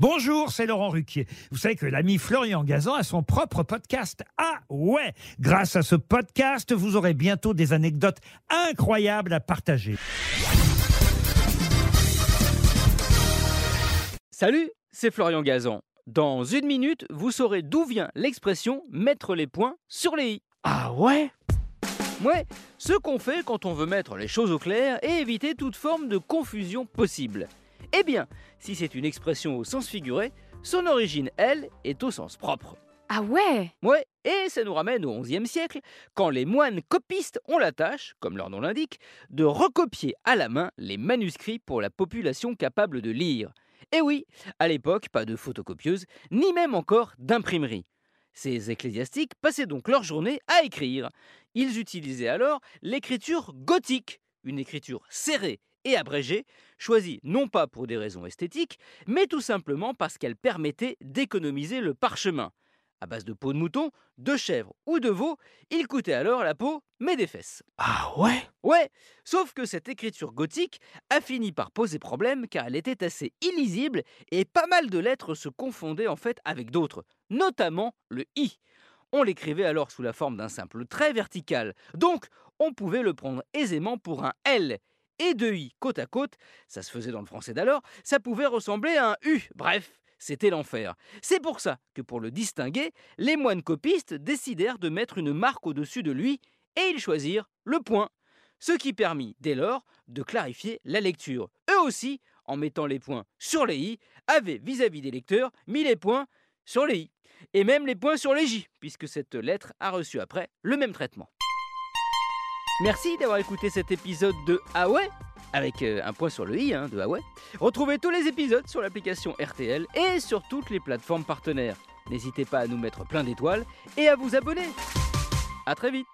Bonjour, c'est Laurent Ruquier. Vous savez que l'ami Florian Gazan a son propre podcast. Ah ouais Grâce à ce podcast, vous aurez bientôt des anecdotes incroyables à partager. Salut, c'est Florian Gazan. Dans une minute, vous saurez d'où vient l'expression mettre les points sur les i. Ah ouais? Ouais, ce qu'on fait quand on veut mettre les choses au clair et éviter toute forme de confusion possible. Eh bien, si c'est une expression au sens figuré, son origine, elle, est au sens propre. Ah ouais? Ouais, et ça nous ramène au XIe siècle, quand les moines copistes ont la tâche, comme leur nom l'indique, de recopier à la main les manuscrits pour la population capable de lire. Et oui, à l'époque, pas de photocopieuse, ni même encore d'imprimerie. Ces ecclésiastiques passaient donc leur journée à écrire. Ils utilisaient alors l'écriture gothique, une écriture serrée et abrégée, choisie non pas pour des raisons esthétiques, mais tout simplement parce qu'elle permettait d'économiser le parchemin. À base de peau de mouton, de chèvre ou de veau, il coûtait alors la peau, mais des fesses. Ah ouais? Ouais, sauf que cette écriture gothique a fini par poser problème car elle était assez illisible et pas mal de lettres se confondaient en fait avec d'autres, notamment le i. On l'écrivait alors sous la forme d'un simple trait vertical, donc on pouvait le prendre aisément pour un L. Et deux i côte à côte, ça se faisait dans le français d'alors, ça pouvait ressembler à un U. Bref, c'était l'enfer. C'est pour ça que pour le distinguer, les moines copistes décidèrent de mettre une marque au-dessus de lui et ils choisirent le point. Ce qui permit, dès lors, de clarifier la lecture. Eux aussi, en mettant les points sur les i, avaient vis-à-vis des lecteurs mis les points sur les i. Et même les points sur les j, puisque cette lettre a reçu après le même traitement. Merci d'avoir écouté cet épisode de Ah avec euh, un point sur le i hein, de ouais. Retrouvez tous les épisodes sur l'application RTL et sur toutes les plateformes partenaires. N'hésitez pas à nous mettre plein d'étoiles et à vous abonner. A très vite